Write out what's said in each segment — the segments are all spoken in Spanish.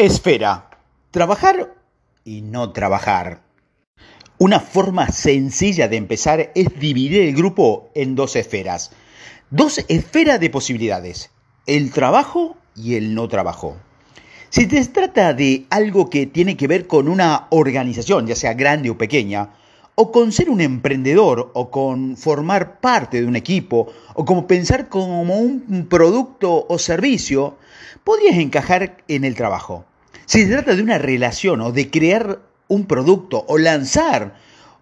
Esfera. Trabajar y no trabajar. Una forma sencilla de empezar es dividir el grupo en dos esferas. Dos esferas de posibilidades. El trabajo y el no trabajo. Si se trata de algo que tiene que ver con una organización, ya sea grande o pequeña, o con ser un emprendedor, o con formar parte de un equipo, o como pensar como un producto o servicio, podrías encajar en el trabajo. Si se trata de una relación o de crear un producto o lanzar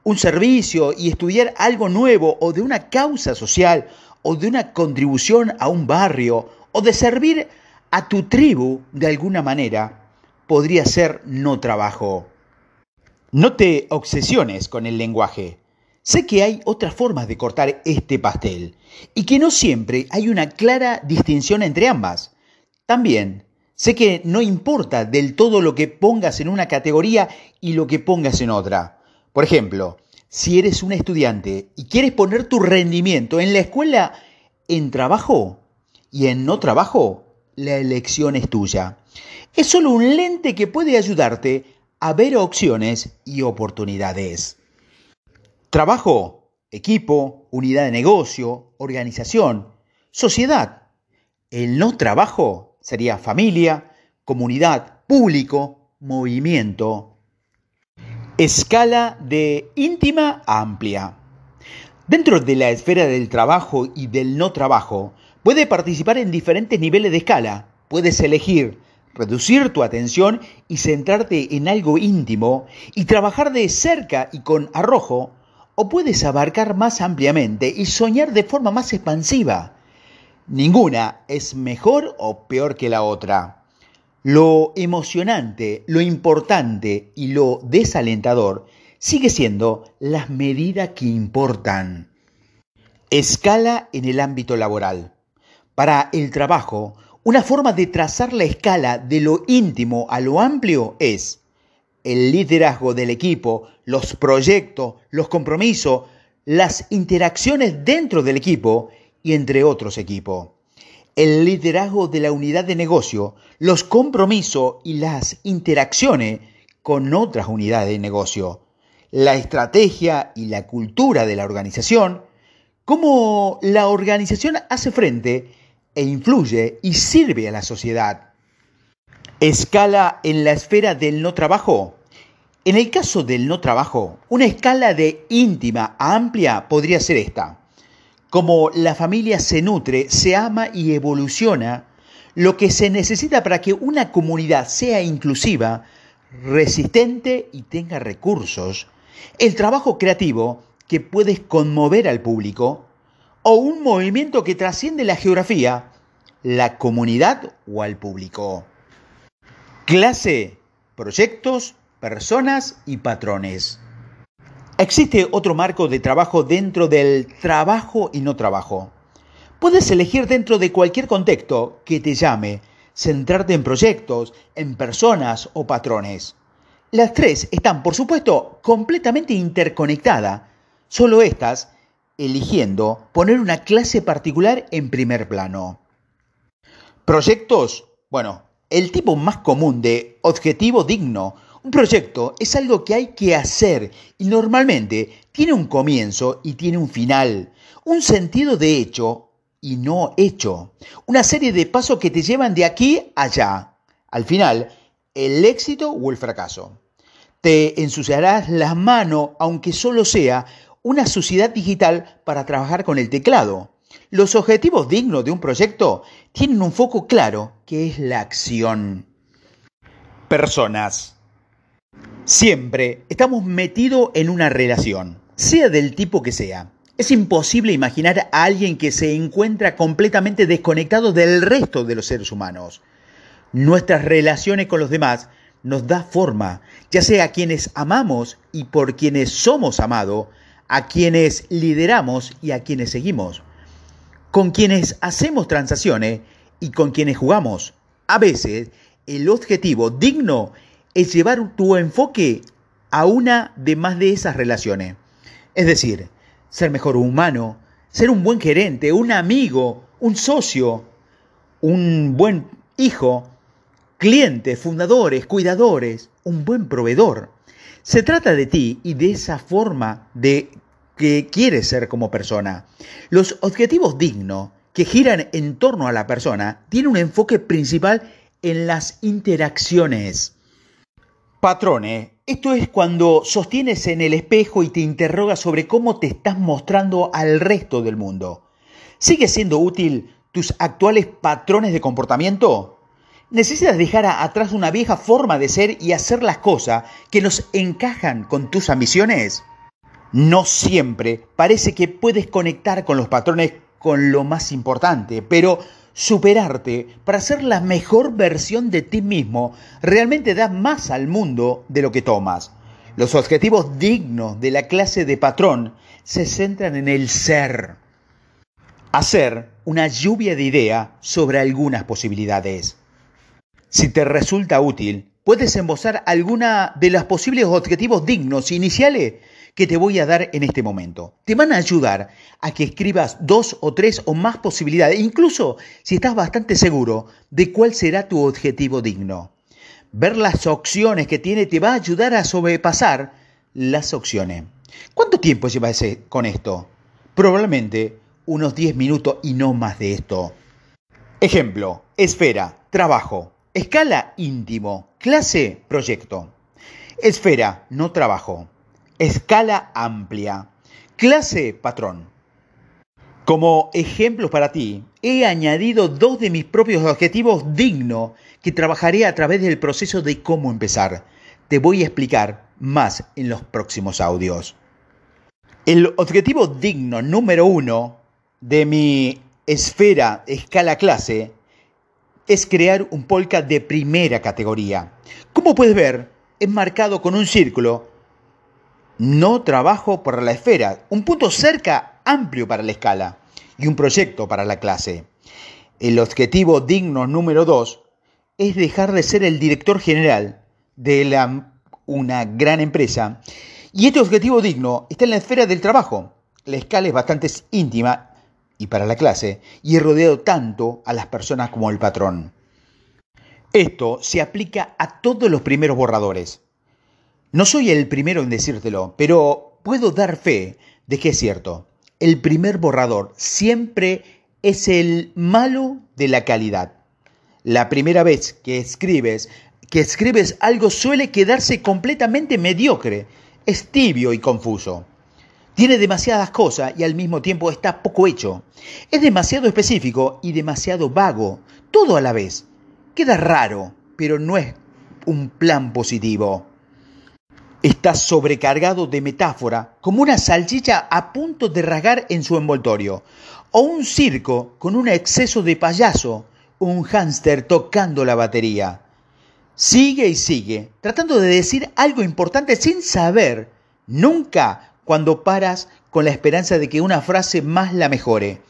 un servicio y estudiar algo nuevo o de una causa social o de una contribución a un barrio o de servir a tu tribu de alguna manera, podría ser no trabajo. No te obsesiones con el lenguaje. Sé que hay otras formas de cortar este pastel y que no siempre hay una clara distinción entre ambas. También Sé que no importa del todo lo que pongas en una categoría y lo que pongas en otra. Por ejemplo, si eres un estudiante y quieres poner tu rendimiento en la escuela en trabajo y en no trabajo, la elección es tuya. Es solo un lente que puede ayudarte a ver opciones y oportunidades. Trabajo, equipo, unidad de negocio, organización, sociedad. El no trabajo Sería familia, comunidad, público, movimiento. Escala de íntima a amplia. Dentro de la esfera del trabajo y del no trabajo, puede participar en diferentes niveles de escala. Puedes elegir reducir tu atención y centrarte en algo íntimo y trabajar de cerca y con arrojo, o puedes abarcar más ampliamente y soñar de forma más expansiva. Ninguna es mejor o peor que la otra. Lo emocionante, lo importante y lo desalentador sigue siendo las medidas que importan. Escala en el ámbito laboral. Para el trabajo, una forma de trazar la escala de lo íntimo a lo amplio es el liderazgo del equipo, los proyectos, los compromisos, las interacciones dentro del equipo y entre otros equipos. El liderazgo de la unidad de negocio, los compromisos y las interacciones con otras unidades de negocio, la estrategia y la cultura de la organización, cómo la organización hace frente e influye y sirve a la sociedad. Escala en la esfera del no trabajo. En el caso del no trabajo, una escala de íntima a amplia podría ser esta. Como la familia se nutre, se ama y evoluciona, lo que se necesita para que una comunidad sea inclusiva, resistente y tenga recursos, el trabajo creativo que puede conmover al público, o un movimiento que trasciende la geografía, la comunidad o al público. Clase, proyectos, personas y patrones. Existe otro marco de trabajo dentro del trabajo y no trabajo. Puedes elegir dentro de cualquier contexto que te llame, centrarte en proyectos, en personas o patrones. Las tres están, por supuesto, completamente interconectadas, solo estas eligiendo poner una clase particular en primer plano. Proyectos, bueno, el tipo más común de objetivo digno un proyecto es algo que hay que hacer y normalmente tiene un comienzo y tiene un final, un sentido de hecho y no hecho, una serie de pasos que te llevan de aquí a allá. Al final, el éxito o el fracaso. Te ensuciarás las manos aunque solo sea una suciedad digital para trabajar con el teclado. Los objetivos dignos de un proyecto tienen un foco claro que es la acción. Personas. Siempre estamos metidos en una relación, sea del tipo que sea. Es imposible imaginar a alguien que se encuentra completamente desconectado del resto de los seres humanos. Nuestras relaciones con los demás nos da forma, ya sea a quienes amamos y por quienes somos amados, a quienes lideramos y a quienes seguimos, con quienes hacemos transacciones y con quienes jugamos. A veces, el objetivo digno es llevar tu enfoque a una de más de esas relaciones. Es decir, ser mejor humano, ser un buen gerente, un amigo, un socio, un buen hijo, clientes, fundadores, cuidadores, un buen proveedor. Se trata de ti y de esa forma de que quieres ser como persona. Los objetivos dignos que giran en torno a la persona tienen un enfoque principal en las interacciones. Patrones, esto es cuando sostienes en el espejo y te interrogas sobre cómo te estás mostrando al resto del mundo. ¿Sigue siendo útil tus actuales patrones de comportamiento? ¿Necesitas dejar atrás una vieja forma de ser y hacer las cosas que nos encajan con tus ambiciones? No siempre parece que puedes conectar con los patrones con lo más importante, pero superarte para ser la mejor versión de ti mismo realmente da más al mundo de lo que tomas. Los objetivos dignos de la clase de patrón se centran en el ser. Hacer una lluvia de idea sobre algunas posibilidades. Si te resulta útil, puedes embosar alguna de los posibles objetivos dignos iniciales que te voy a dar en este momento. Te van a ayudar a que escribas dos o tres o más posibilidades, incluso si estás bastante seguro de cuál será tu objetivo digno. Ver las opciones que tiene te va a ayudar a sobrepasar las opciones. ¿Cuánto tiempo llevas con esto? Probablemente unos 10 minutos y no más de esto. Ejemplo, esfera, trabajo, escala íntimo, clase, proyecto. Esfera, no trabajo. Escala amplia. Clase patrón. Como ejemplos para ti, he añadido dos de mis propios objetivos dignos que trabajaré a través del proceso de cómo empezar. Te voy a explicar más en los próximos audios. El objetivo digno número uno de mi esfera escala clase es crear un polka de primera categoría. Como puedes ver, es marcado con un círculo no trabajo para la esfera, un punto cerca amplio para la escala y un proyecto para la clase. El objetivo digno número dos es dejar de ser el director general de una gran empresa. Y este objetivo digno está en la esfera del trabajo. La escala es bastante íntima y para la clase y he rodeado tanto a las personas como el patrón. Esto se aplica a todos los primeros borradores. No soy el primero en decírtelo, pero puedo dar fe de que es cierto. El primer borrador siempre es el malo de la calidad. La primera vez que escribes, que escribes algo suele quedarse completamente mediocre, es tibio y confuso. Tiene demasiadas cosas y al mismo tiempo está poco hecho. Es demasiado específico y demasiado vago, todo a la vez. Queda raro, pero no es un plan positivo. Está sobrecargado de metáfora, como una salchicha a punto de rasgar en su envoltorio, o un circo con un exceso de payaso, un hámster tocando la batería. Sigue y sigue, tratando de decir algo importante sin saber, nunca cuando paras con la esperanza de que una frase más la mejore.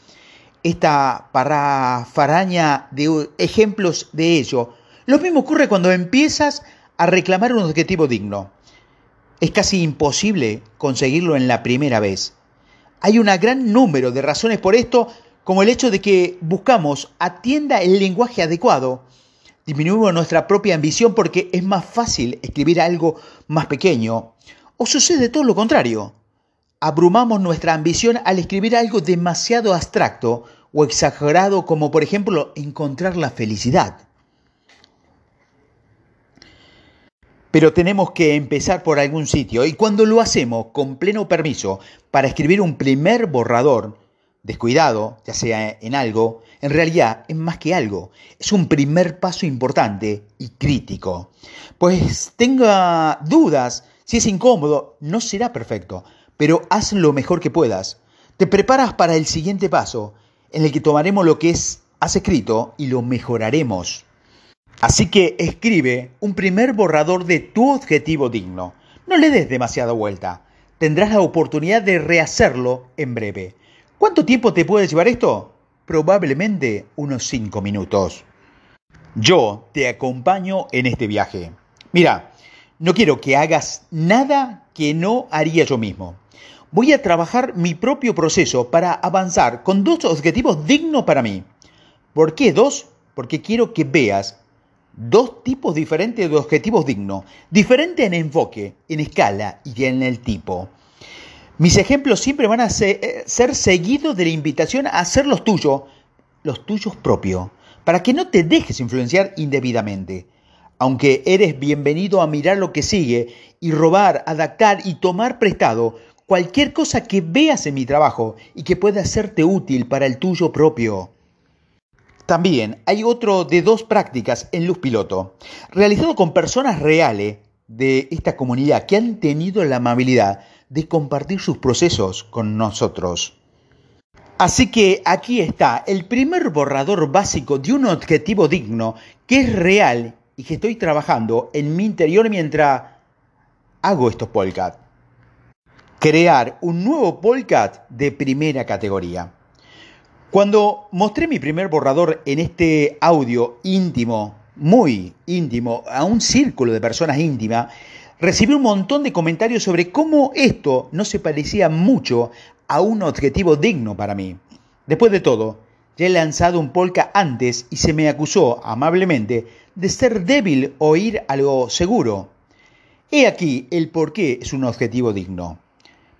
Esta parafaraña de ejemplos de ello, lo mismo ocurre cuando empiezas a reclamar un objetivo digno. Es casi imposible conseguirlo en la primera vez. Hay un gran número de razones por esto, como el hecho de que buscamos atienda el lenguaje adecuado, disminuimos nuestra propia ambición porque es más fácil escribir algo más pequeño, o sucede todo lo contrario. Abrumamos nuestra ambición al escribir algo demasiado abstracto o exagerado como por ejemplo encontrar la felicidad. Pero tenemos que empezar por algún sitio y cuando lo hacemos con pleno permiso para escribir un primer borrador, descuidado, ya sea en algo, en realidad es más que algo, es un primer paso importante y crítico. Pues tenga dudas, si es incómodo, no será perfecto, pero haz lo mejor que puedas. Te preparas para el siguiente paso, en el que tomaremos lo que has escrito y lo mejoraremos. Así que escribe un primer borrador de tu objetivo digno. No le des demasiada vuelta. Tendrás la oportunidad de rehacerlo en breve. ¿Cuánto tiempo te puede llevar esto? Probablemente unos 5 minutos. Yo te acompaño en este viaje. Mira, no quiero que hagas nada que no haría yo mismo. Voy a trabajar mi propio proceso para avanzar con dos objetivos dignos para mí. ¿Por qué dos? Porque quiero que veas dos tipos diferentes de objetivos dignos, diferentes en enfoque, en escala y en el tipo. Mis ejemplos siempre van a ser, eh, ser seguidos de la invitación a hacer los tuyos, los tuyos propios, para que no te dejes influenciar indebidamente. Aunque eres bienvenido a mirar lo que sigue y robar, adaptar y tomar prestado cualquier cosa que veas en mi trabajo y que pueda serte útil para el tuyo propio. También hay otro de dos prácticas en Luz Piloto, realizado con personas reales de esta comunidad que han tenido la amabilidad de compartir sus procesos con nosotros. Así que aquí está el primer borrador básico de un objetivo digno que es real y que estoy trabajando en mi interior mientras hago estos podcast. Crear un nuevo podcast de primera categoría. Cuando mostré mi primer borrador en este audio íntimo, muy íntimo, a un círculo de personas íntimas, recibí un montón de comentarios sobre cómo esto no se parecía mucho a un objetivo digno para mí. Después de todo, ya he lanzado un polka antes y se me acusó amablemente de ser débil o ir seguro. He aquí el por qué es un objetivo digno.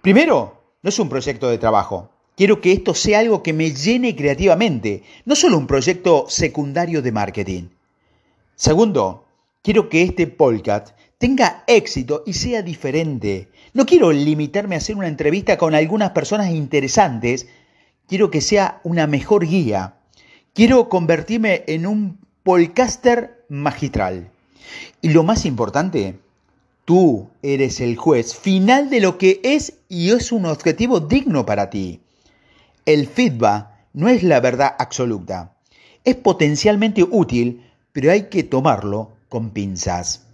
Primero, no es un proyecto de trabajo. Quiero que esto sea algo que me llene creativamente, no solo un proyecto secundario de marketing. Segundo, quiero que este podcast tenga éxito y sea diferente. No quiero limitarme a hacer una entrevista con algunas personas interesantes, quiero que sea una mejor guía. Quiero convertirme en un podcaster magistral. Y lo más importante, tú eres el juez final de lo que es y es un objetivo digno para ti. El feedback no es la verdad absoluta. Es potencialmente útil, pero hay que tomarlo con pinzas.